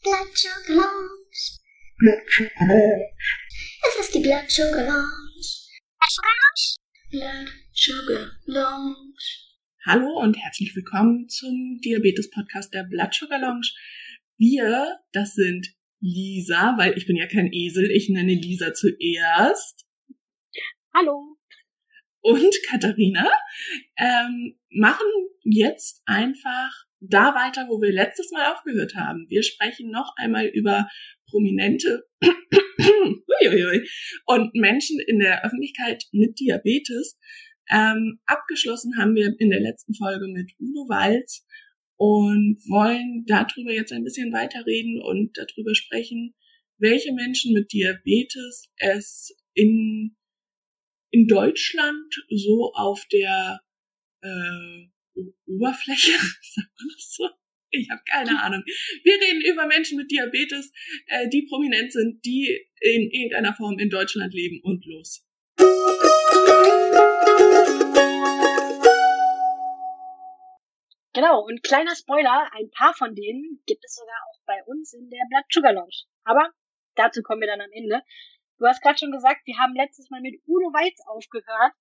Blood Sugar Lounge. Blood Sugar Lounge. Es ist die Blood Sugar Lounge. Blood Sugar Lounge. Hallo und herzlich willkommen zum Diabetes-Podcast der Blood Sugar Lounge. Wir, das sind Lisa, weil ich bin ja kein Esel, ich nenne Lisa zuerst. Hallo. Und Katharina ähm, machen jetzt einfach da weiter, wo wir letztes Mal aufgehört haben. Wir sprechen noch einmal über prominente und Menschen in der Öffentlichkeit mit Diabetes. Ähm, abgeschlossen haben wir in der letzten Folge mit Udo Walz und wollen darüber jetzt ein bisschen weiterreden und darüber sprechen, welche Menschen mit Diabetes es in, in Deutschland so auf der äh, Oberfläche, so? Ich habe keine Ahnung. Wir reden über Menschen mit Diabetes, äh, die prominent sind, die in irgendeiner Form in Deutschland leben und los. Genau, und kleiner Spoiler, ein paar von denen gibt es sogar auch bei uns in der Blood Sugar Lounge. Aber dazu kommen wir dann am Ende. Du hast gerade schon gesagt, wir haben letztes Mal mit Udo Weiz aufgehört.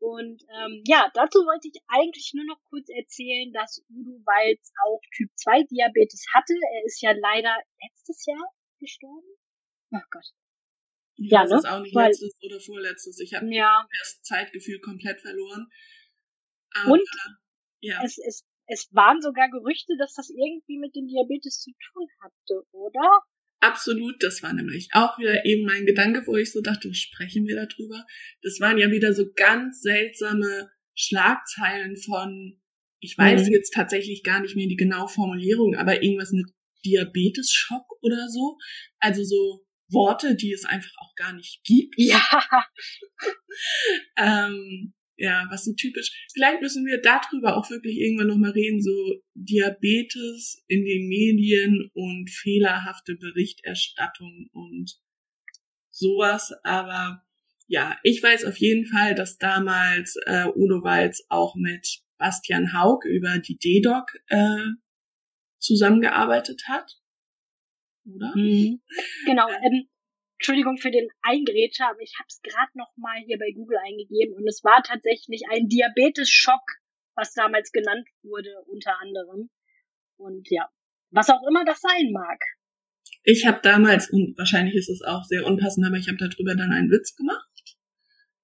Und ähm, ja, dazu wollte ich eigentlich nur noch kurz erzählen, dass Udo Walz auch Typ 2 Diabetes hatte. Er ist ja leider letztes Jahr gestorben. Oh Gott. Ich Ja, weiß ne? es auch nicht Weil- letztes oder vorletztes. Ich habe Ja, das Zeitgefühl komplett verloren. Aber, Und? ja, es, es, es waren sogar Gerüchte, dass das irgendwie mit dem Diabetes zu tun hatte, oder? Absolut. Das war nämlich auch wieder eben mein Gedanke, wo ich so dachte, sprechen wir darüber. Das waren ja wieder so ganz seltsame Schlagzeilen von, ich weiß Mhm. jetzt tatsächlich gar nicht mehr die genaue Formulierung, aber irgendwas mit Diabetes-Schock oder so. Also so Worte, die es einfach auch gar nicht gibt. Ja, Ähm, ja, was so typisch. Vielleicht müssen wir darüber auch wirklich irgendwann nochmal reden, so Diabetes in den Medien und fehlerhafte Berichterstattung und sowas. Aber ja, ich weiß auf jeden Fall, dass damals äh, Udo Walz auch mit Bastian Haug über die D-Doc äh, zusammengearbeitet hat. Oder? genau. Ähm, Entschuldigung für den Eingrätscher, aber ich habe es gerade noch mal hier bei Google eingegeben und es war tatsächlich ein Diabetes-Schock, was damals genannt wurde, unter anderem. Und ja, was auch immer das sein mag. Ich habe damals, und wahrscheinlich ist es auch sehr unpassend, aber ich habe darüber dann einen Witz gemacht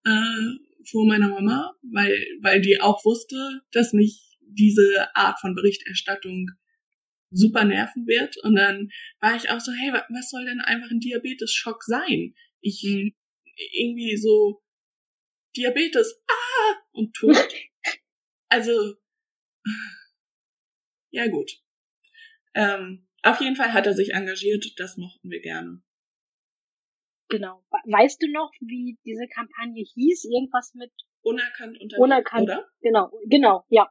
äh, vor meiner Mama, weil, weil die auch wusste, dass mich diese Art von Berichterstattung super nerven wird. Und dann war ich auch so, hey, wa- was soll denn einfach ein Diabetes-Schock sein? Ich irgendwie so Diabetes, ah, und tot. Also, ja gut. Ähm, auf jeden Fall hat er sich engagiert, das mochten wir gerne. Genau. We- Weißt du noch, wie diese Kampagne hieß? Irgendwas mit, Unerkannt unter Unerkannt. oder? genau, genau, ja.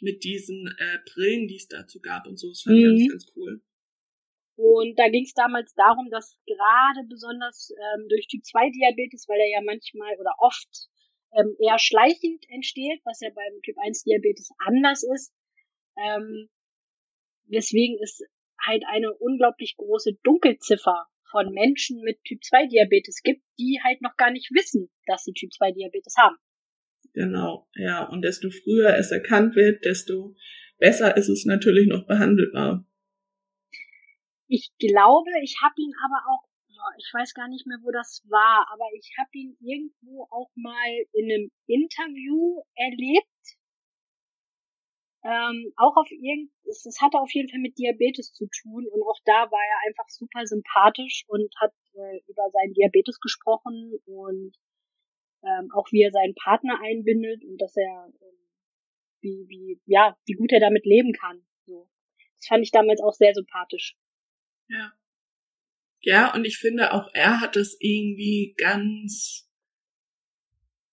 Mit diesen äh, Brillen, die es dazu gab und so. Das fand ich Mhm. ganz, ganz cool. Und da ging es damals darum, dass gerade besonders ähm, durch Typ 2 Diabetes, weil er ja manchmal oder oft ähm, eher schleichend entsteht, was ja beim Typ 1 Diabetes anders ist, ähm, weswegen es halt eine unglaublich große Dunkelziffer von Menschen mit Typ 2 Diabetes gibt, die halt noch gar nicht wissen, dass sie Typ 2 Diabetes haben. Genau, ja. Und desto früher es erkannt wird, desto besser ist es natürlich noch behandelbar. Ich glaube, ich habe ihn aber auch, ich weiß gar nicht mehr, wo das war, aber ich habe ihn irgendwo auch mal in einem Interview erlebt. Ähm, auch auf irgend, es hatte auf jeden Fall mit Diabetes zu tun und auch da war er einfach super sympathisch und hat äh, über seinen Diabetes gesprochen und ähm, auch wie er seinen Partner einbindet und dass er ähm, wie wie ja wie gut er damit leben kann. So, das fand ich damals auch sehr sympathisch. Ja. Ja, und ich finde auch er hat das irgendwie ganz,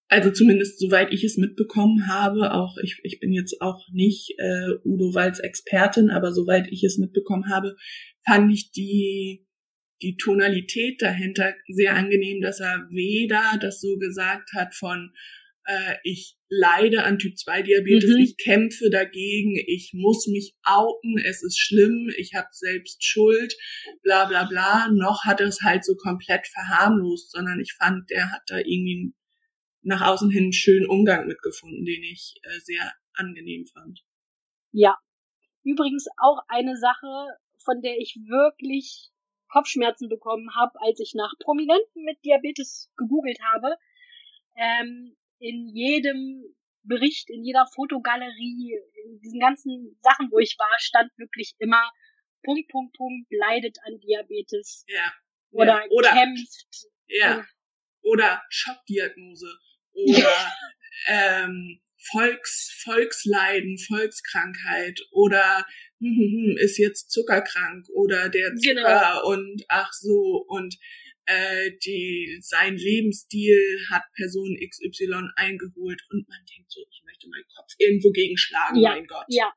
also zumindest soweit ich es mitbekommen habe, auch ich, ich bin jetzt auch nicht äh, Udo Walz Expertin, aber soweit ich es mitbekommen habe, fand ich die die Tonalität dahinter sehr angenehm, dass er weder das so gesagt hat von äh, ich leide an Typ 2 Diabetes, Mhm. ich kämpfe dagegen, ich muss mich outen, es ist schlimm, ich habe selbst Schuld, bla bla bla, noch hat er es halt so komplett verharmlost, sondern ich fand, der hat da irgendwie nach außen hin einen schönen Umgang mitgefunden, den ich äh, sehr angenehm fand. Ja. Übrigens auch eine Sache, von der ich wirklich Kopfschmerzen bekommen habe, als ich nach Prominenten mit Diabetes gegoogelt habe. Ähm, in jedem Bericht, in jeder Fotogalerie, in diesen ganzen Sachen, wo ich war, stand wirklich immer Punkt, Punkt, Punkt, leidet an Diabetes Ja. oder, ja. oder kämpft. Ja. Oder Schockdiagnose. Oder ähm, Volks, Volksleiden, Volkskrankheit oder ist jetzt zuckerkrank oder der Zucker Genau. und ach so und äh, die sein Lebensstil hat Person XY eingeholt und man denkt so, ich möchte meinen Kopf irgendwo gegenschlagen, Ja, mein Gott. Ja.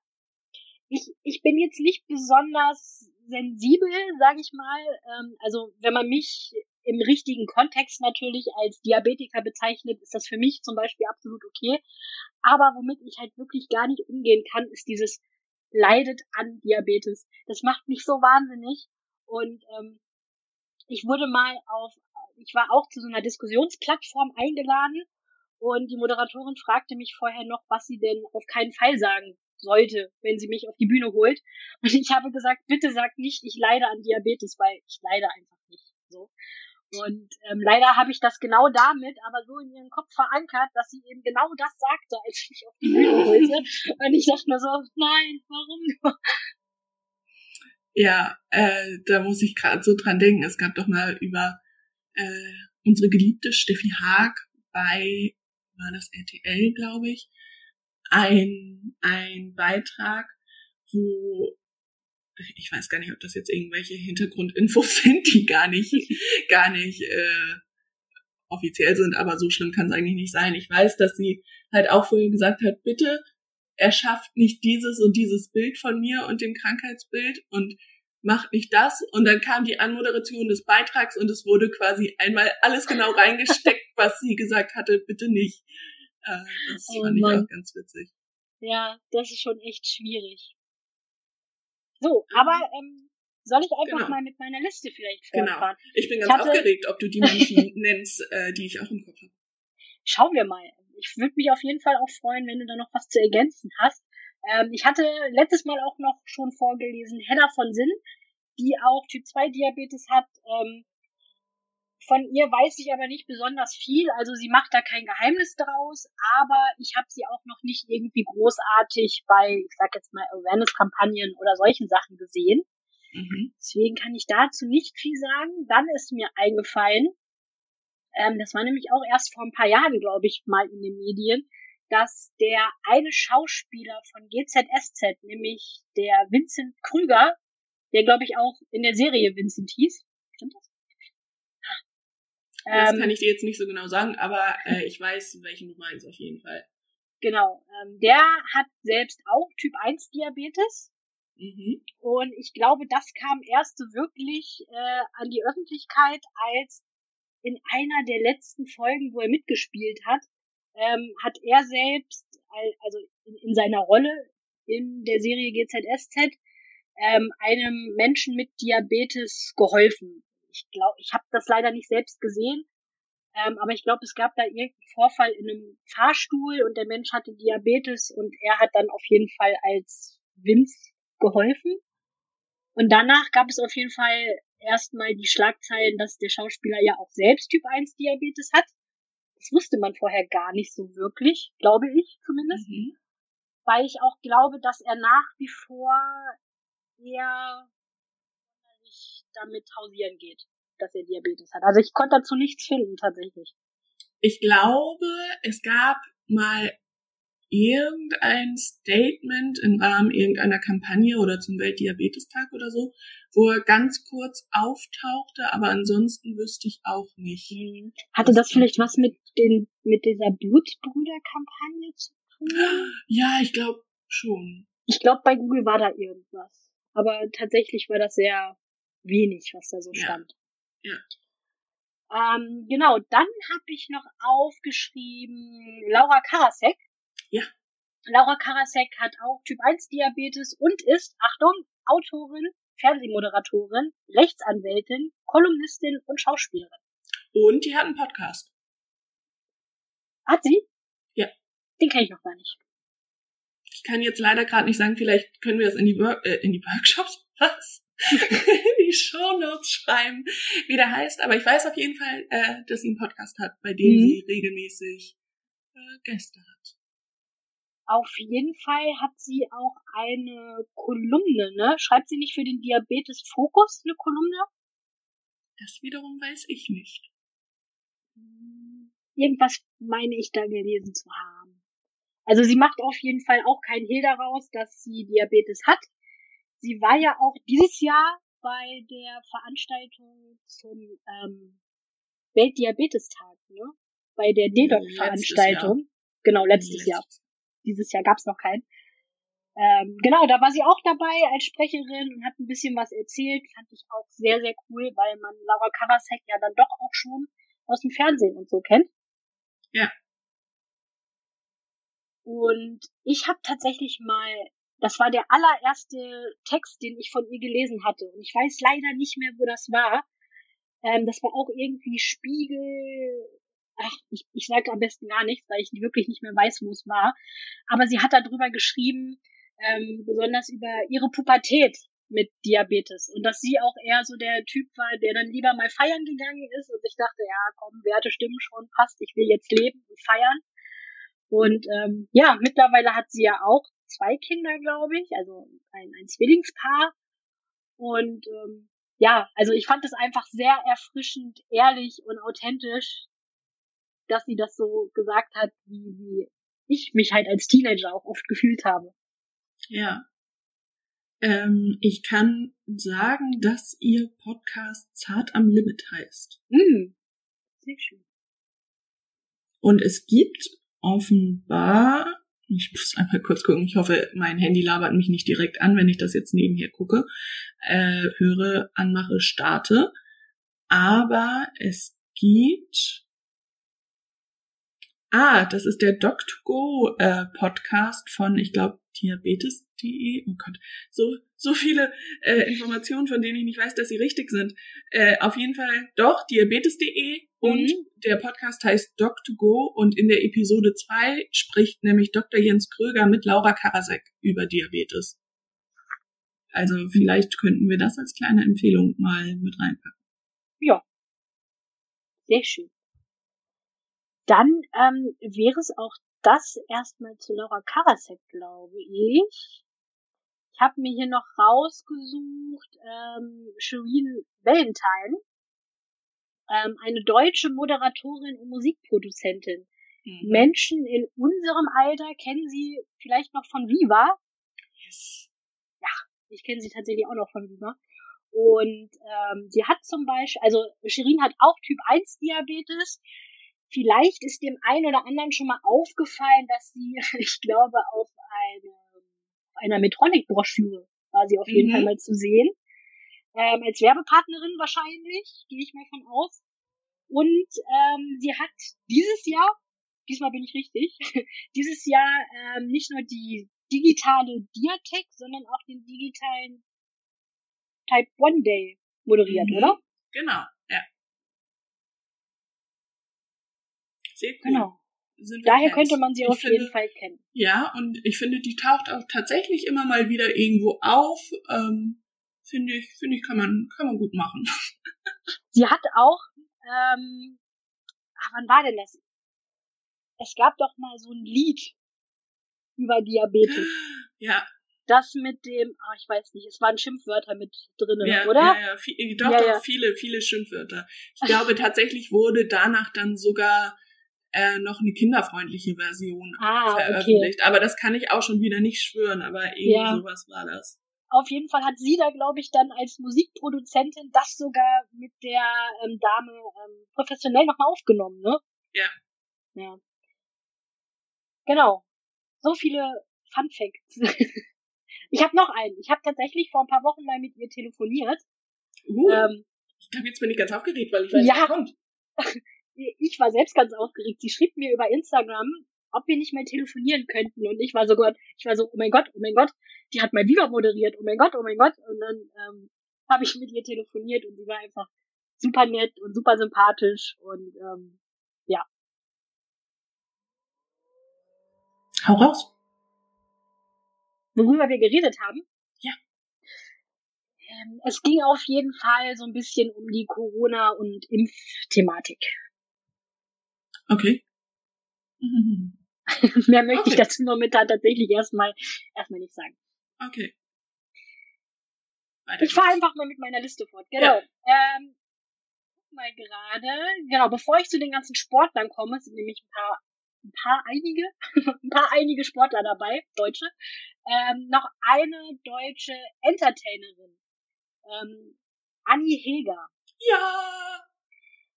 Ich, ich bin jetzt nicht besonders sensibel, sage ich mal. Ähm, also wenn man mich im richtigen Kontext natürlich als Diabetiker bezeichnet, ist das für mich zum Beispiel absolut okay. Aber womit ich halt wirklich gar nicht umgehen kann, ist dieses leidet an Diabetes. Das macht mich so wahnsinnig. Und ähm, ich wurde mal auf, ich war auch zu so einer Diskussionsplattform eingeladen und die Moderatorin fragte mich vorher noch, was sie denn auf keinen Fall sagen sollte, wenn sie mich auf die Bühne holt. Und ich habe gesagt, bitte sag nicht, ich leide an Diabetes, weil ich leide einfach nicht. So. Und ähm, leider habe ich das genau damit, aber so in ihren Kopf verankert, dass sie eben genau das sagte, als ich mich auf die Bühne holte. Und ich dachte nur so, nein, warum? Ja, äh, da muss ich gerade so dran denken. Es gab doch mal über äh, unsere geliebte Steffi Haag bei, war das RTL, glaube ich, ein, ein Beitrag, wo ich weiß gar nicht, ob das jetzt irgendwelche Hintergrundinfos sind, die gar nicht, gar nicht äh, offiziell sind, aber so schlimm kann es eigentlich nicht sein. Ich weiß, dass sie halt auch vorhin gesagt hat, bitte erschafft nicht dieses und dieses Bild von mir und dem Krankheitsbild und macht nicht das. Und dann kam die Anmoderation des Beitrags und es wurde quasi einmal alles genau reingesteckt, was sie gesagt hatte, bitte nicht. Äh, das Oh fand ich Mann. auch ganz witzig. Ja, das ist schon echt schwierig. So, aber ähm, soll ich einfach Genau. mal mit meiner Liste vielleicht Genau. fortfahren? Ich bin Ich ganz hatte- aufgeregt, ob du die Menschen nennst, äh, die ich auch im Kopf habe. Schauen wir mal. Ich würde mich auf jeden Fall auch freuen, wenn du da noch was zu ergänzen hast. Ähm, ich hatte letztes Mal auch noch schon vorgelesen Hedda von Sinn, die auch Typ 2 Diabetes hat. Ähm, von ihr weiß ich aber nicht besonders viel, also sie macht da kein Geheimnis draus, aber ich habe sie auch noch nicht irgendwie großartig bei, ich sag jetzt mal, Awareness-Kampagnen oder solchen Sachen gesehen. Mhm. Deswegen kann ich dazu nicht viel sagen. Dann ist mir eingefallen, ähm, das war nämlich auch erst vor ein paar Jahren, glaube ich, mal in den Medien, dass der eine Schauspieler von GZSZ, nämlich der Vincent Krüger, der glaube ich auch in der Serie Vincent hieß, stimmt das? Das Ähm, kann ich dir jetzt nicht so genau sagen, aber äh, ich weiß, welchen du meinst auf jeden Fall. Genau, ähm, der hat selbst auch Typ 1 Diabetes Mhm. Und ich glaube, das kam erst so wirklich äh, an die Öffentlichkeit, als in einer der letzten Folgen, wo er mitgespielt hat, ähm, hat er selbst, al- also in, in seiner Rolle in der Serie GZSZ, ähm, einem Menschen mit Diabetes geholfen. Ich glaube, ich habe das leider nicht selbst gesehen, ähm, aber ich glaube, es gab da irgendeinen Vorfall in einem Fahrstuhl und der Mensch hatte Diabetes und er hat dann auf jeden Fall als Vince geholfen. Und danach gab es auf jeden Fall erstmal die Schlagzeilen, dass der Schauspieler ja auch selbst Typ 1 Diabetes hat. Das wusste man vorher gar nicht so wirklich, glaube ich zumindest, Mhm. weil ich auch glaube, dass er nach wie vor eher damit hausieren geht, dass er Diabetes hat. Also ich konnte dazu nichts finden tatsächlich. Ich glaube, es gab mal irgendein Statement im Rahmen irgendeiner Kampagne oder zum Weltdiabetestag oder so, wo er ganz kurz auftauchte, aber ansonsten wüsste ich auch nicht. Hm. Hatte das vielleicht was mit den mit dieser Blutbrüder-Kampagne zu tun? Ja, ich glaube schon. Ich glaube, bei Google war da irgendwas. Aber tatsächlich war das sehr wenig, was da so Ja. stand. Ja. Ähm, genau, dann habe ich noch aufgeschrieben Laura Karasek. Ja. Laura Karasek hat auch Typ 1 Diabetes und ist, Achtung, Autorin, Fernsehmoderatorin, Rechtsanwältin, Kolumnistin und Schauspielerin. Und die hat einen Podcast. Hat sie? Ja. Den kenne ich noch gar nicht. Ich kann jetzt leider gerade nicht sagen, vielleicht können wir das in die, Work äh, in die Workshops, was? die Shownotes schreiben, wie der heißt. Aber ich weiß auf jeden Fall, äh, dass sie einen Podcast hat, bei dem Mhm. sie regelmäßig äh, Gäste hat. Auf jeden Fall hat sie auch eine Kolumne, ne? Schreibt sie nicht für den Diabetes Fokus eine Kolumne? Das wiederum weiß ich nicht. Irgendwas meine ich da gelesen zu haben. Also sie macht auf jeden Fall auch kein Hehl daraus, dass sie Diabetes hat. Sie war ja auch dieses Jahr bei der Veranstaltung zum ähm, Weltdiabetestag, ne? Bei der DDoC-Veranstaltung. Genau, letztes Jahr. Dieses Jahr gab's noch keinen. Ähm, genau, da war sie auch dabei als Sprecherin und hat ein bisschen was erzählt. Fand ich auch sehr, sehr cool, weil man Laura Karasek ja dann doch auch schon aus dem Fernsehen und so kennt. Ja. Und ich habe tatsächlich mal, das war der allererste Text, den ich von ihr gelesen hatte. Und ich weiß leider nicht mehr, wo das war. Ähm, das war auch irgendwie Spiegel. Ach, ich, ich sage am besten gar nichts, weil ich wirklich nicht mehr weiß, wo es war. Aber sie hat darüber geschrieben, ähm, besonders über ihre Pubertät mit Diabetes. Und dass sie auch eher so der Typ war, der dann lieber mal feiern gegangen ist. Und ich dachte, ja, komm, Werte stimmen schon, passt, ich will jetzt leben und feiern. Und ähm, ja, mittlerweile hat sie ja auch zwei Kinder, glaube ich, also ein, ein Zwillingspaar. Und ähm, ja, also ich fand es einfach sehr erfrischend, ehrlich und authentisch, dass sie das so gesagt hat, wie, wie ich mich halt als Teenager auch oft gefühlt habe. Ja. Ähm, ich kann sagen, dass ihr Podcast Zart am Limit heißt. Mm, sehr schön. Und es gibt offenbar, ich muss einmal kurz gucken, ich hoffe, mein Handy labert mich nicht direkt an, wenn ich das jetzt nebenher gucke, äh, höre, anmache, starte. Aber es gibt, ah, das ist der Doc2Go äh, Podcast von, ich glaube, diabetes.de. Oh Gott, so so viele äh, Informationen, von denen ich nicht weiß, dass sie richtig sind. Äh, auf jeden Fall doch diabetes.de und Mhm. der Podcast heißt Doc2Go und in der Episode 2 spricht nämlich Dr. Jens Kröger mit Laura Karasek über Diabetes. Also vielleicht könnten wir das als kleine Empfehlung mal mit reinpacken. Ja. Sehr schön. Dann ähm, wäre es auch das erstmal zu Laura Karasek, glaube ich. Ich habe mir hier noch rausgesucht, ähm, Shireen Valentine, ähm, eine deutsche Moderatorin und Musikproduzentin. Mhm. Menschen in unserem Alter kennen sie vielleicht noch von Viva. Yes. Ich kenne sie tatsächlich auch noch von Viva. Und ähm, sie hat zum Beispiel, also Shirin hat auch Typ 1 Diabetes. Vielleicht ist dem einen oder anderen schon mal aufgefallen, dass sie, ich glaube, auf, eine, auf einer Metronic-Broschüre war sie auf jeden Mhm. Fall mal zu sehen. Ähm, als Werbepartnerin wahrscheinlich, gehe ich mal von aus. Und ähm, sie hat dieses Jahr, diesmal bin ich richtig, dieses Jahr ähm, nicht nur die digitale Diatec, sondern auch den digitalen Type One Day moderiert, Mhm. oder? Genau, ja. Sehr cool. Genau. Daher Fans. könnte man sie Ich auf finde, jeden Fall kennen. Ja, und ich finde, die taucht auch tatsächlich immer mal wieder irgendwo auf. Ähm, finde ich, finde ich, kann man, kann man gut machen. Sie hat auch, ähm, ah, wann war denn das? Es gab doch mal so ein Lied über Diabetes. Ja, Das mit dem, ah, ich weiß nicht, es waren Schimpfwörter mit drinnen, ja, oder? Ja, ja, viel, doch, Ja, doch, ja. viele, viele Schimpfwörter. Ich glaube, tatsächlich wurde danach dann sogar äh, noch eine kinderfreundliche Version Ah, okay. veröffentlicht. Aber das kann ich auch schon wieder nicht schwören, aber irgendwie Ja. sowas war das. Auf jeden Fall hat sie da, glaube ich, dann als Musikproduzentin das sogar mit der ähm, Dame ähm, professionell nochmal aufgenommen, ne? Ja. Ja. Genau. So viele Fun Facts. ich habe noch einen. Ich habe tatsächlich vor ein paar Wochen mal mit ihr telefoniert. Uh, Ähm, ich glaube, jetzt bin ich ganz aufgeregt, weil ich weiß, ja. was kommt. ich war selbst ganz aufgeregt. Sie schrieb mir über Instagram, ob wir nicht mehr telefonieren könnten. Und ich war so Gott, ich war so, oh mein Gott, oh mein Gott, die hat mal wieder moderiert, oh mein Gott, oh mein Gott. Und dann ähm, habe ich mit ihr telefoniert und sie war einfach super nett und super sympathisch und ähm, ja. Hau raus. Worüber wir geredet haben? Ja. Ähm, es ging auf jeden Fall so ein bisschen um die Corona- und Impfthematik. Okay. Mehr möchte Okay. ich dazu momentan tatsächlich erstmal erstmal nicht sagen. Okay. Weiter Ich fahre einfach mal mit meiner Liste fort. Genau. Ähm, guck mal gerade. Genau, bevor ich zu den ganzen Sportlern komme, sind nämlich ein paar, ein paar einige, ein paar einige Sportler dabei, Deutsche. Ähm, noch eine deutsche Entertainerin. Ähm, Anni Heger. Ja.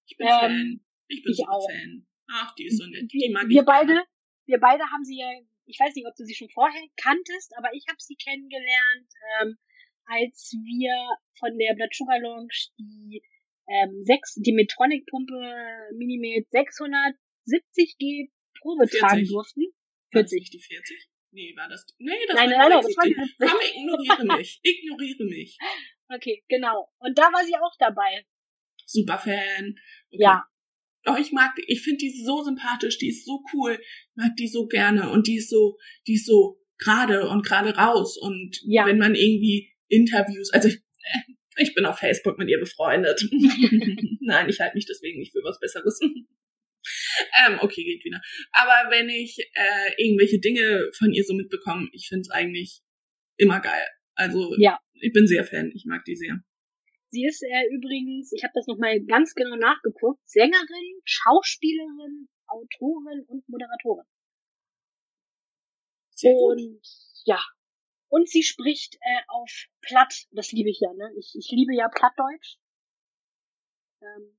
Ich bin Ähm, Fan. Ich bin ich auch. Fan. Ach, die ist so nett. Die Wir, mag wir beide, wir beide haben sie ja, ich weiß nicht, ob du sie schon vorher kanntest, aber ich habe sie kennengelernt, ähm, als wir von der Blood Sugar Lounge die ähm, sechs, die Metronic Pumpe Minimed 670G Probe 40. tragen durften. War das 40. nicht die 40? Nee, war das. Nee, das Nein, war nein, nein, die das war die 60. 70. Komm, ignoriere mich. Ignoriere mich. Okay, genau. Und da war sie auch dabei. Super Fan. Okay. Ja. Oh, ich mag, die- ich finde die so sympathisch, die ist so cool, ich mag die so gerne und die ist so, die ist so gerade und gerade raus und Ja. wenn man irgendwie Interviews, also ich, äh, ich bin auf Facebook mit ihr befreundet. Nein, ich halte mich deswegen nicht für was Besseres. ähm, okay, geht wieder. Aber wenn ich äh, irgendwelche Dinge von ihr so mitbekomme, ich finde es eigentlich immer geil. Also Ja. ich bin sehr Fan, ich mag die sehr. Sie ist äh, übrigens, ich habe das nochmal ganz genau nachgeguckt, Sängerin, Schauspielerin, Autorin und Moderatorin. Sehr gut. Und ja. Und sie spricht äh, auf Platt. Das liebe ich ja, ne? Ich, ich liebe ja Plattdeutsch. Ähm,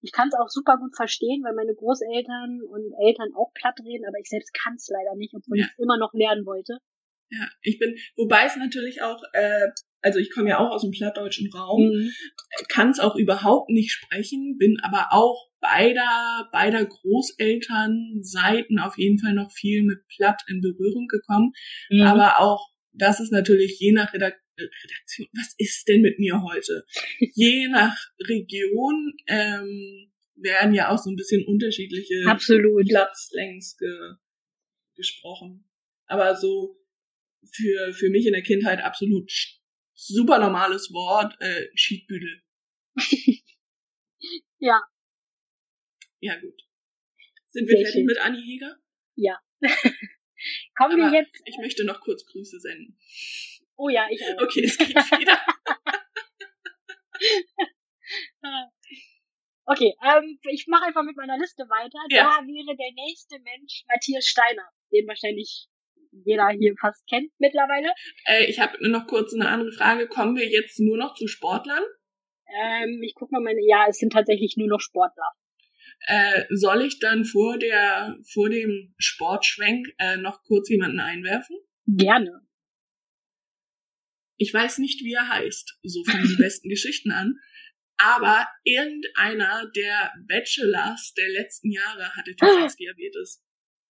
ich kann es auch super gut verstehen, weil meine Großeltern und Eltern auch platt reden, aber ich selbst kann es leider nicht, obwohl Ja. ich es immer noch lernen wollte. Ja, ich bin, wobei es natürlich auch, äh, also ich komme ja auch aus dem plattdeutschen Raum, Mhm. kann es auch überhaupt nicht sprechen, bin aber auch beider, beider Großelternseiten auf jeden Fall noch viel mit Platt in Berührung gekommen. Mhm. Aber auch, das ist natürlich je nach Redak Redaktion, was ist denn mit mir heute? je nach Region ähm, werden ja auch so ein bisschen unterschiedliche Absolut. Platzlängs ge gesprochen. Aber so für, für mich in der Kindheit absolut super normales Wort, äh, Schiedbüdel. Ja. Ja, gut. Sind wir Sehr fertig schön. mit Anni Heger? Kommen wir Aber jetzt. Ich möchte noch kurz Grüße senden. Oh ja, ich auch. Okay, es geht wieder. Okay, ähm, ich mache einfach mit meiner Liste weiter. Ja. Da wäre der nächste Mensch Matthias Steiner, den wahrscheinlich jeder hier fast kennt mittlerweile. äh, ich habe noch kurz eine andere Frage. Kommen wir jetzt nur noch zu Sportlern? Ähm, ich guck mal meine, ja, es sind tatsächlich nur noch Sportler. Äh, soll ich dann vor der vor dem Sportschwenk äh, noch kurz jemanden einwerfen? Gerne. Ich weiß nicht, wie er heißt. So fangen die besten Geschichten an. Aber irgendeiner der Bachelors der letzten Jahre hatte Typusdiabetes.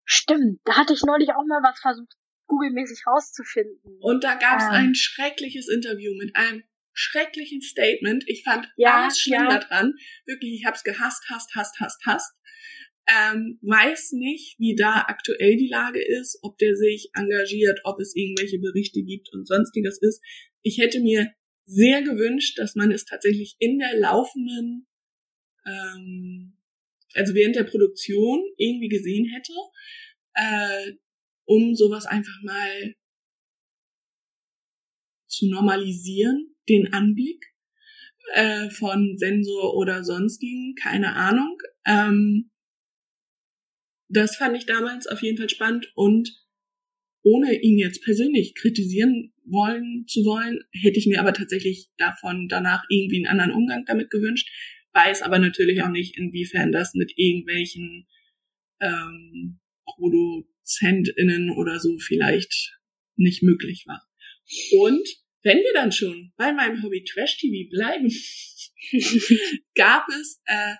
Stimmt, da hatte ich neulich auch mal was versucht, Google-mäßig rauszufinden. Und da gab es Ah. ein schreckliches Interview mit einem schrecklichen Statement. Ich fand Ja, alles schlimm ja. daran. Wirklich, ich hab's gehasst, hasst, hasst, hasst, hasst. Ähm, weiß nicht, wie da aktuell die Lage ist, ob der sich engagiert, ob es irgendwelche Berichte gibt und sonstiges ist. Ich hätte mir sehr gewünscht, dass man es tatsächlich in der laufenden, ähm, also während der Produktion irgendwie gesehen hätte, äh, um sowas einfach mal zu normalisieren, den Anblick äh, von Sensor oder sonstigen, keine Ahnung. Ähm, das fand ich damals auf jeden Fall spannend und ohne ihn jetzt persönlich kritisieren wollen zu wollen, hätte ich mir aber tatsächlich davon danach irgendwie einen anderen Umgang damit gewünscht, weiß aber natürlich auch nicht, inwiefern das mit irgendwelchen ähm, ProduzentInnen oder so vielleicht nicht möglich war. Und wenn wir dann schon bei meinem Hobby Trash TV bleiben, gab es äh,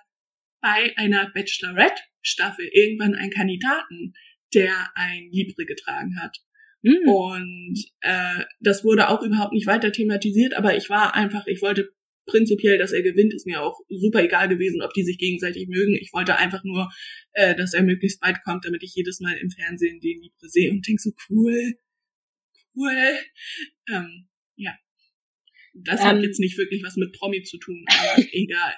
bei einer Bachelorette-Staffel irgendwann einen Kandidaten, der ein Libre getragen hat. Mhm. Und äh, das wurde auch überhaupt nicht weiter thematisiert, aber ich war einfach, ich wollte prinzipiell, dass er gewinnt, ist mir auch super egal gewesen, ob die sich gegenseitig mögen. Ich wollte einfach nur, äh, dass er möglichst weit kommt, damit ich jedes Mal im Fernsehen den Libre sehe und denke so, cool, cool. Ähm, ja. Das ähm, hat jetzt nicht wirklich was mit Promi zu tun, aber egal.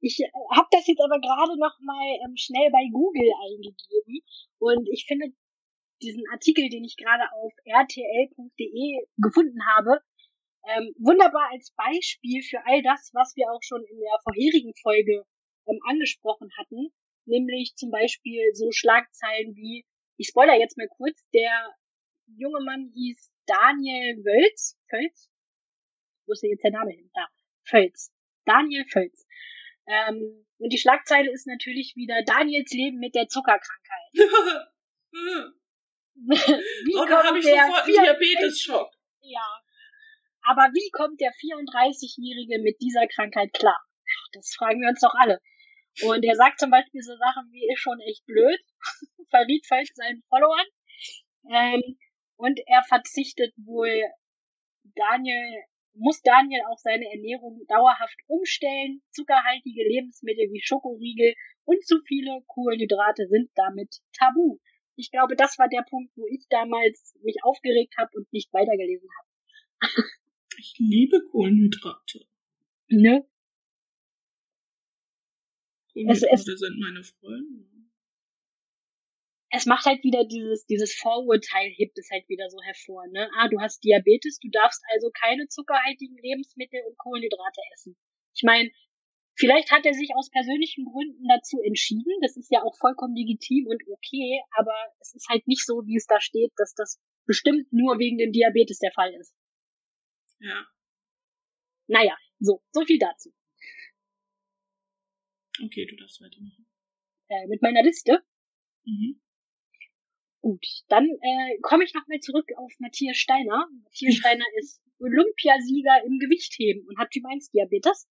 Ich äh, habe das jetzt aber gerade noch mal ähm, schnell bei Google eingegeben und ich finde diesen Artikel, den ich gerade auf rtl.de gefunden habe, ähm, wunderbar als Beispiel für all das, was wir auch schon in der vorherigen Folge ähm, angesprochen hatten, nämlich zum Beispiel so Schlagzeilen wie, ich spoiler jetzt mal kurz, der junge Mann hieß Daniel Wölz, Völz, wo ist denn jetzt der Name hin? Da, Völz, Daniel Völz. Ähm, und die Schlagzeile ist natürlich wieder Daniels Leben mit der Zuckerkrankheit. wie oh, da habe ich sofort einen Diabetes-Schock. Ja. Aber wie kommt der 34-Jährige mit dieser Krankheit klar? Das fragen wir uns doch alle. Und er sagt zum Beispiel so Sachen wie, ist schon echt blöd, verriet falsch seinen Followern. Ähm, und er verzichtet wohl Daniel muss Daniel auch seine Ernährung dauerhaft umstellen. Zuckerhaltige Lebensmittel wie Schokoriegel und zu viele Kohlenhydrate sind damit tabu. Ich glaube, das war der Punkt, wo ich damals mich aufgeregt habe und nicht weitergelesen habe. ich liebe Kohlenhydrate. Ne? Kohlenhydrate es, es, sind meine Freunde es macht halt wieder dieses, dieses Vorurteil hebt es halt wieder so hervor, ne? Ah, du hast Diabetes, du darfst also keine zuckerhaltigen Lebensmittel und Kohlenhydrate essen. Ich meine, vielleicht hat er sich aus persönlichen Gründen dazu entschieden, das ist ja auch vollkommen legitim und okay, aber es ist halt nicht so, wie es da steht, dass das bestimmt nur wegen dem Diabetes der Fall ist. Ja. Naja, so, so viel dazu. Okay, du darfst weitermachen. Äh, mit meiner Liste. Mhm. Gut, dann äh, komme ich nochmal zurück auf Matthias Steiner. Matthias Steiner ist Olympiasieger im Gewichtheben und hat Typ 1 Diabetes.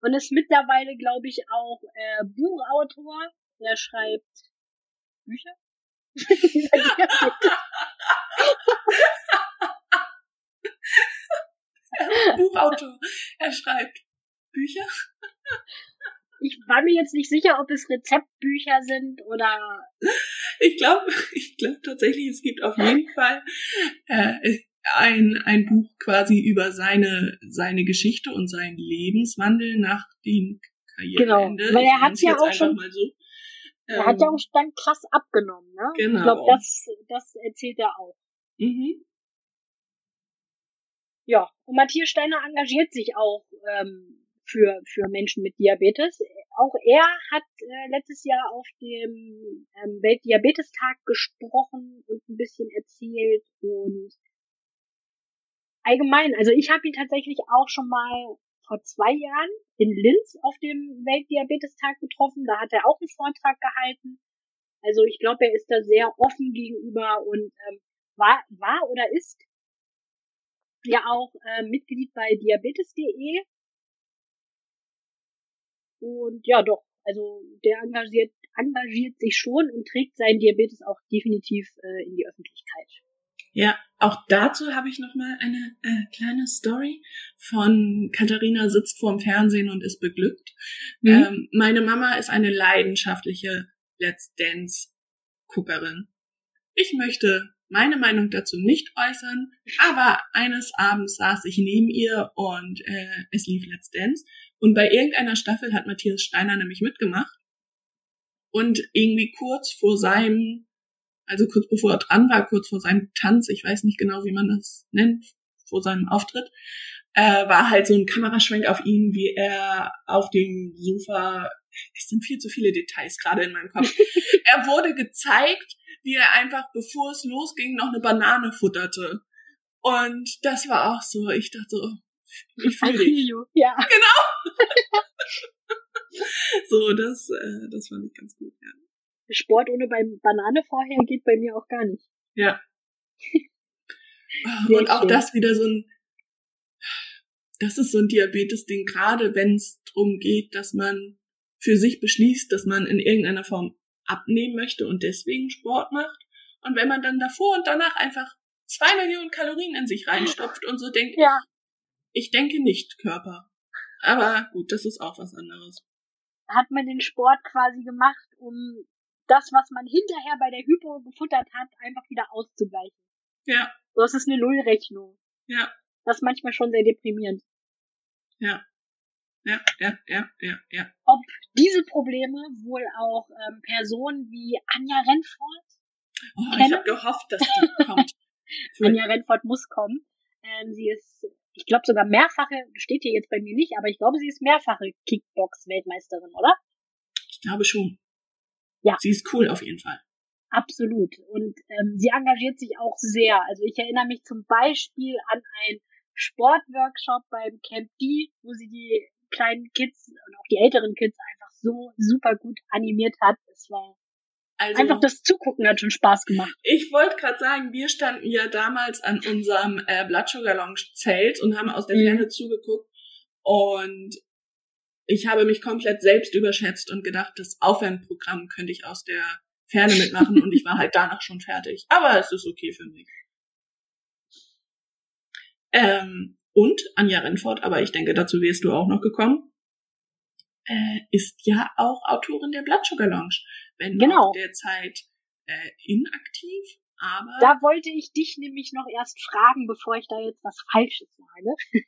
Und ist mittlerweile, glaube ich, auch äh, Buchautor. Er schreibt Bücher. Buchautor. Er schreibt Bücher. Ich war mir jetzt nicht sicher, ob es Rezeptbücher sind oder. Ich glaube, ich glaube tatsächlich, es gibt auf jeden Fall äh, ein, ein Buch quasi über seine, seine Geschichte und seinen Lebenswandel nach dem Karriereende. Genau, weil er hat ja auch schon. Mal so. Er ähm, hat ja ähm, auch dann krass abgenommen, ne? Genau. Ich glaube, das, das erzählt er auch. Mhm. Ja, und Matthias Steiner engagiert sich auch ähm, für, für Menschen mit Diabetes. Auch er hat äh, letztes Jahr auf dem ähm, Weltdiabetestag gesprochen und ein bisschen erzählt und allgemein, also ich habe ihn tatsächlich auch schon mal vor zwei Jahren in Linz auf dem Weltdiabetestag getroffen. Da hat er auch einen Vortrag gehalten. Also ich glaube, er ist da sehr offen gegenüber und ähm, war, war oder ist ja auch äh, Mitglied bei diabetes.de und ja, doch, also der engagiert, engagiert sich schon und trägt seinen Diabetes auch definitiv äh, in die Öffentlichkeit. Ja, auch dazu habe ich noch mal eine äh, kleine Story von Katharina sitzt vorm Fernsehen und ist beglückt. Mhm. Ähm, meine Mama ist eine leidenschaftliche Let's Dance Guckerin. Ich möchte meine Meinung dazu nicht äußern, aber eines Abends saß ich neben ihr und äh, es lief Let's Dance. Und bei irgendeiner Staffel hat Matthias Steiner nämlich mitgemacht. Und irgendwie kurz vor seinem, also kurz bevor er dran war, kurz vor seinem Tanz, ich weiß nicht genau, wie man das nennt, vor seinem Auftritt, äh, war halt so ein Kameraschwenk auf ihn, wie er auf dem Sofa, es sind viel zu viele Details gerade in meinem Kopf, er wurde gezeigt, wie er einfach, bevor es losging, noch eine Banane futterte. Und das war auch so, ich dachte so, ich fühle dich. Ja. Genau. so, das, äh, das fand ich ganz gut, ja. Sport ohne beim Banane vorher geht bei mir auch gar nicht. Ja. und auch das wieder so ein, das ist so ein Diabetes-Ding, gerade wenn es drum geht, dass man für sich beschließt, dass man in irgendeiner Form abnehmen möchte und deswegen Sport macht. Und wenn man dann davor und danach einfach zwei Millionen Kalorien in sich reinstopft und so denkt, Ja. ich denke nicht Körper. Aber gut, das ist auch was anderes. Hat man den Sport quasi gemacht, um das, was man hinterher bei der Hypo gefuttert hat, einfach wieder auszugleichen. Ja, So, das ist eine Nullrechnung. ja, Das ist manchmal schon sehr deprimierend. ja, ja, ja, ja, ja, ja. Ob diese Probleme wohl auch ähm, Personen wie Anja Renfort, Oh, ich habe gehofft, dass die kommt. Anja Renfort muss kommen. Ähm, sie ist, ich glaube sogar mehrfache, steht hier jetzt bei mir nicht, aber ich glaube, sie ist mehrfache Kickbox-Weltmeisterin, oder? Ich glaube schon. Ja. Sie ist cool auf jeden Fall. Absolut. Und ähm, sie engagiert sich auch sehr. Also ich erinnere mich zum Beispiel an einen Sportworkshop beim Camp D, wo sie die kleinen Kids und auch die älteren Kids einfach so super gut animiert hat. Es war Also, einfach das Zugucken hat schon Spaß gemacht. ich wollte gerade sagen, wir standen ja damals an unserem äh, Blood Sugar Lounge Zelt und haben aus der Mhm. Ferne zugeguckt und ich habe mich komplett selbst überschätzt und gedacht, das Aufwärmprogramm könnte ich aus der Ferne mitmachen und ich war halt danach schon fertig. Aber es ist okay für mich. Ähm, und Anja Renfort, aber ich denke, dazu wärst du auch noch gekommen, äh, ist ja auch Autorin der Blood Sugar Lounge. Wenn Genau. auch derzeit äh, inaktiv, aber Da wollte ich dich nämlich noch erst fragen, bevor ich da jetzt was Falsches sage.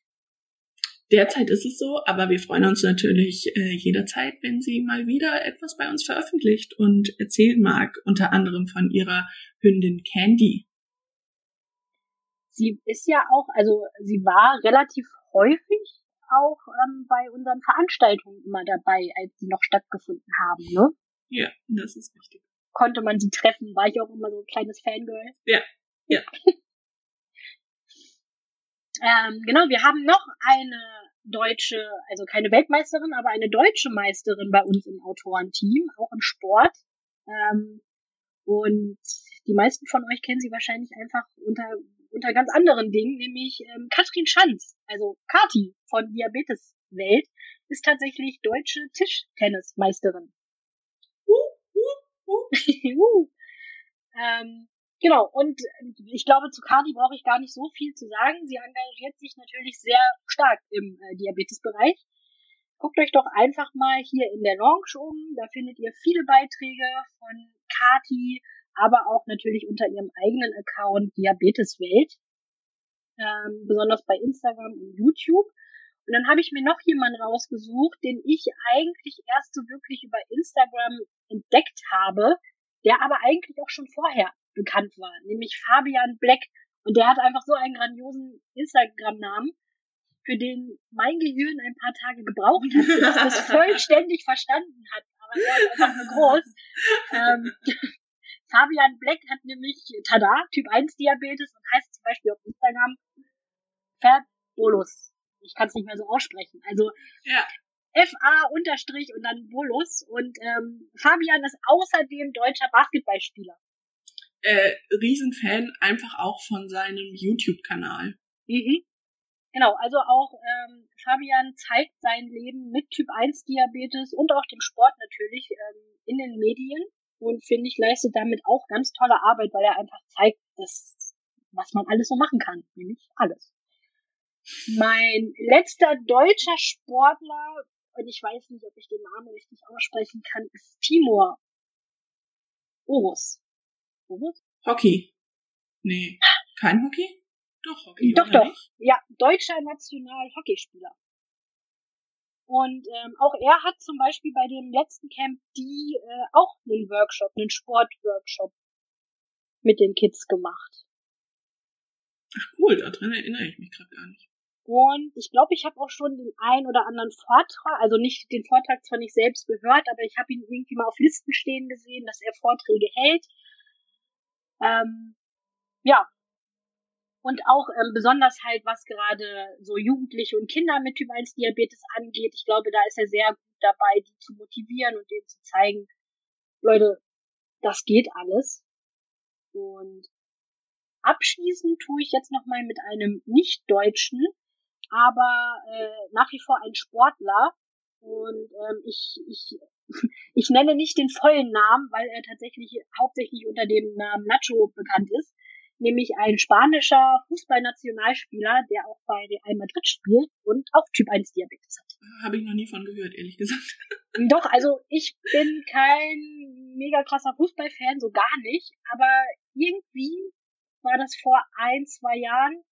derzeit ist es so, aber wir freuen uns natürlich äh, jederzeit, wenn sie mal wieder etwas bei uns veröffentlicht und erzählen mag, unter anderem von ihrer Hündin Candy. Sie ist ja auch, also sie war relativ häufig auch ähm, bei unseren Veranstaltungen immer dabei, als sie noch stattgefunden haben, ne? Ja, das ist richtig. konnte man sie treffen, war ich auch immer so ein kleines Fangirl. Ja, ja. ähm, genau, wir haben noch eine deutsche, also keine Weltmeisterin, aber eine deutsche Meisterin bei uns im Autorenteam, auch im Sport. Ähm, und die meisten von euch kennen sie wahrscheinlich einfach unter, unter ganz anderen Dingen, nämlich ähm, Katrin Schanz, also Kati von Diabetes Welt, ist tatsächlich deutsche Tischtennismeisterin. uh. ähm, genau, und ich glaube, zu Kati brauche ich gar nicht so viel zu sagen. Sie engagiert sich natürlich sehr stark im äh, Diabetesbereich. Guckt euch doch einfach mal hier in der Lounge um. Da findet ihr viele Beiträge von Kati, aber auch natürlich unter ihrem eigenen Account Diabeteswelt. Ähm, besonders bei Instagram und YouTube. Und dann habe ich mir noch jemanden rausgesucht, den ich eigentlich erst so wirklich über Instagram entdeckt habe, der aber eigentlich auch schon vorher bekannt war, nämlich Fabian Black. Und der hat einfach so einen grandiosen Instagram-Namen, für den mein Gehirn ein paar Tage gebraucht hat, bis es das vollständig verstanden hat. Aber der ist einfach nur groß. Ähm, Fabian Black hat nämlich, tada, Typ 1 Diabetes und heißt zum Beispiel auf Instagram Fat-Bolus. Ich kann es nicht mehr so aussprechen. Also Ja. FA unterstrich und dann Bolus. Und ähm, Fabian ist außerdem deutscher Basketballspieler. Äh, Riesenfan einfach auch von seinem YouTube-Kanal. Mhm. Genau, also auch ähm, Fabian zeigt sein Leben mit Typ 1 Diabetes und auch dem Sport natürlich ähm, in den Medien und finde ich leistet damit auch ganz tolle Arbeit, weil er einfach zeigt, dass, was man alles so machen kann, nämlich alles. Mein letzter deutscher Sportler, und ich weiß nicht, ob ich den Namen richtig aussprechen kann, ist Timur Orus. Orus? Hockey. Nee, kein Hockey? Doch, Hockey. Doch, doch. Nicht? Ja, deutscher National-Hockeyspieler. Und ähm, auch er hat zum Beispiel bei dem letzten Camp die äh, auch einen Workshop, einen Sportworkshop mit den Kids gemacht. Ach cool, daran erinnere ich mich gerade gar nicht. Und ich glaube, ich habe auch schon den ein oder anderen Vortrag, also nicht den Vortrag zwar nicht selbst gehört, aber ich habe ihn irgendwie mal auf Listen stehen gesehen, dass er Vorträge hält. Ähm, ja. Und auch ähm, besonders halt, was gerade so Jugendliche und Kinder mit Typ 1 Diabetes angeht. Ich glaube, da ist er sehr gut dabei, die zu motivieren und denen zu zeigen, Leute, das geht alles. Und abschließend tue ich jetzt nochmal mit einem Nicht-Deutschen, aber äh, nach wie vor ein Sportler, Und ähm, ich, ich, ich nenne nicht den vollen Namen, weil er tatsächlich hauptsächlich unter dem Namen Nacho bekannt ist. Nämlich ein spanischer Fußballnationalspieler, der auch bei Real Madrid spielt und auch Typ 1 Diabetes hat. Habe ich noch nie von gehört, ehrlich gesagt. Doch, also ich bin kein mega krasser Fußballfan, so gar nicht. Aber irgendwie war das vor ein, zwei Jahren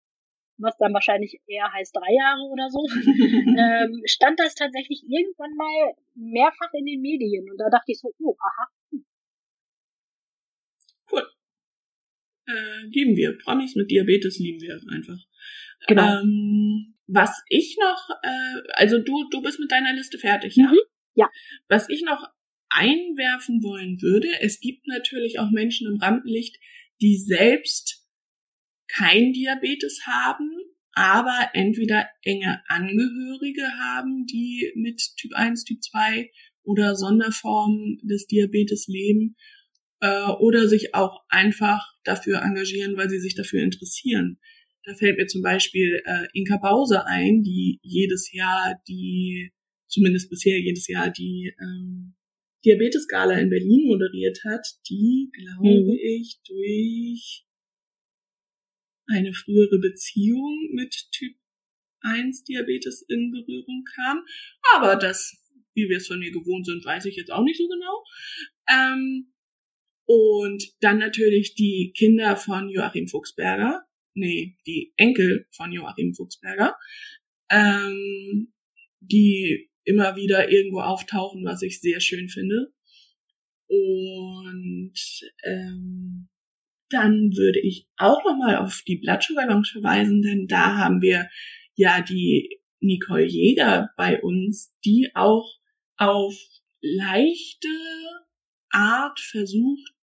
was dann wahrscheinlich eher heißt drei Jahre oder so, ähm, stand das tatsächlich irgendwann mal mehrfach in den Medien. Und da dachte ich so, oh, aha. Hm. Cool. Äh, lieben wir. Promis mit Diabetes lieben wir einfach. Genau. Ähm, was ich noch, äh, also du, du bist mit deiner Liste fertig, ja? Mhm. Ja. Was ich noch einwerfen wollen würde, es gibt natürlich auch Menschen im Rampenlicht, die selbst kein Diabetes haben, aber entweder enge Angehörige haben, die mit Typ 1, Typ 2 oder Sonderformen des Diabetes leben äh, oder sich auch einfach dafür engagieren, weil sie sich dafür interessieren. Da fällt mir zum Beispiel äh, Inka Bause ein, die jedes Jahr die, zumindest bisher jedes Jahr die ähm, Diabetes-Gala in Berlin moderiert hat, die, glaube mhm. ich, durch eine frühere Beziehung mit Typ 1 Diabetes in Berührung kam. Aber das, wie wir es von mir gewohnt sind, weiß ich jetzt auch nicht so genau. Ähm, und dann natürlich die Kinder von Joachim Fuchsberger. Nee, die Enkel von Joachim Fuchsberger. Ähm, die immer wieder irgendwo auftauchen, was ich sehr schön finde. Und ähm, dann würde ich auch nochmal auf die Blood Lounge verweisen, denn da haben wir ja die Nicole Jäger bei uns, die auch auf leichte Art versucht,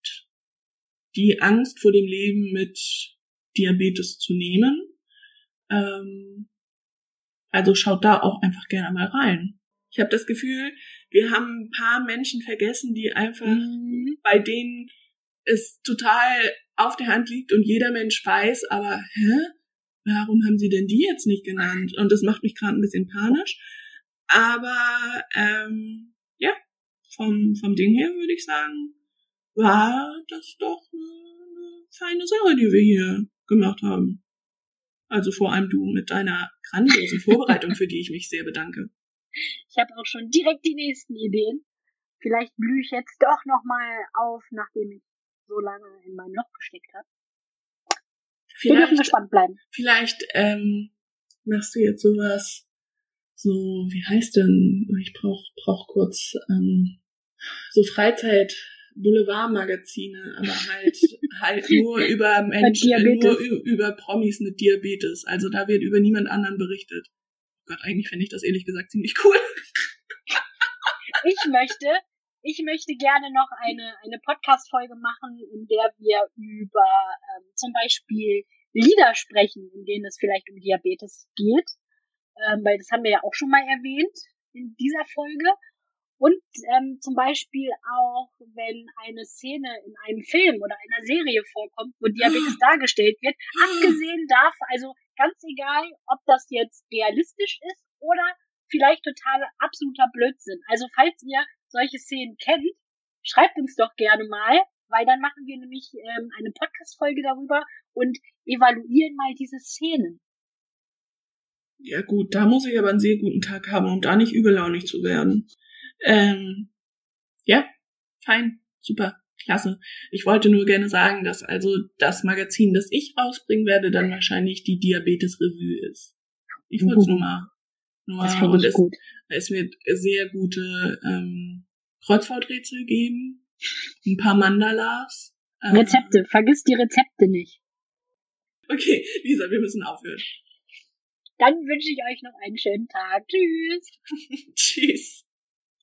die Angst vor dem Leben mit Diabetes zu nehmen. Ähm, also schaut da auch einfach gerne mal rein. Ich habe das Gefühl, wir haben ein paar Menschen vergessen, die einfach mhm. bei denen es total auf der Hand liegt und jeder Mensch weiß, aber hä? Warum haben sie denn die jetzt nicht genannt? Und das macht mich gerade ein bisschen panisch. Aber ähm, ja, vom, vom Ding her würde ich sagen, war das doch eine, eine feine Sache, die wir hier gemacht haben. Also vor allem du mit deiner grandiosen Vorbereitung, für die ich mich sehr bedanke. Ich habe auch schon direkt die nächsten Ideen. Vielleicht blühe ich jetzt doch nochmal auf, nachdem ich so lange in meinem Loch gesteckt hat. Wir dürfen gespannt bleiben. Vielleicht ähm, machst du jetzt sowas, so, wie heißt denn, ich brauch, brauch kurz ähm, so Freizeit Boulevardmagazine, aber halt halt nur über Menschen, nur über Promis mit Diabetes. Also da wird über niemand anderen berichtet. Oh Gott, eigentlich fände ich das ehrlich gesagt ziemlich cool. Ich möchte, ich möchte gerne noch eine, eine Podcast-Folge machen, in der wir über ähm, zum Beispiel Lieder sprechen, in denen es vielleicht um Diabetes geht. Ähm, weil das haben wir ja auch schon mal erwähnt in dieser Folge. Und ähm, zum Beispiel auch, wenn eine Szene in einem Film oder einer Serie vorkommt, wo Diabetes dargestellt wird, abgesehen darf, also ganz egal, ob das jetzt realistisch ist oder vielleicht total absoluter Blödsinn. Also falls ihr solche Szenen kennt, schreibt uns doch gerne mal, weil dann machen wir nämlich ähm, eine Podcast-Folge darüber und evaluieren mal diese Szenen. Ja gut, da muss ich aber einen sehr guten Tag haben, um da nicht übellaunig zu werden. Ähm, ja, fein, super, klasse. Ich wollte nur gerne sagen, dass also das Magazin, das ich rausbringen werde, dann wahrscheinlich die Diabetes Revue ist. Ich wollte es nur mal Wow, das finde ich es, gut. Es wird sehr gute ähm, Kreuzworträtsel geben, ein paar Mandalas. Ähm, Rezepte, vergiss die Rezepte nicht. Okay, Lisa, wir müssen aufhören. Dann wünsche ich euch noch einen schönen Tag. Tschüss. Tschüss.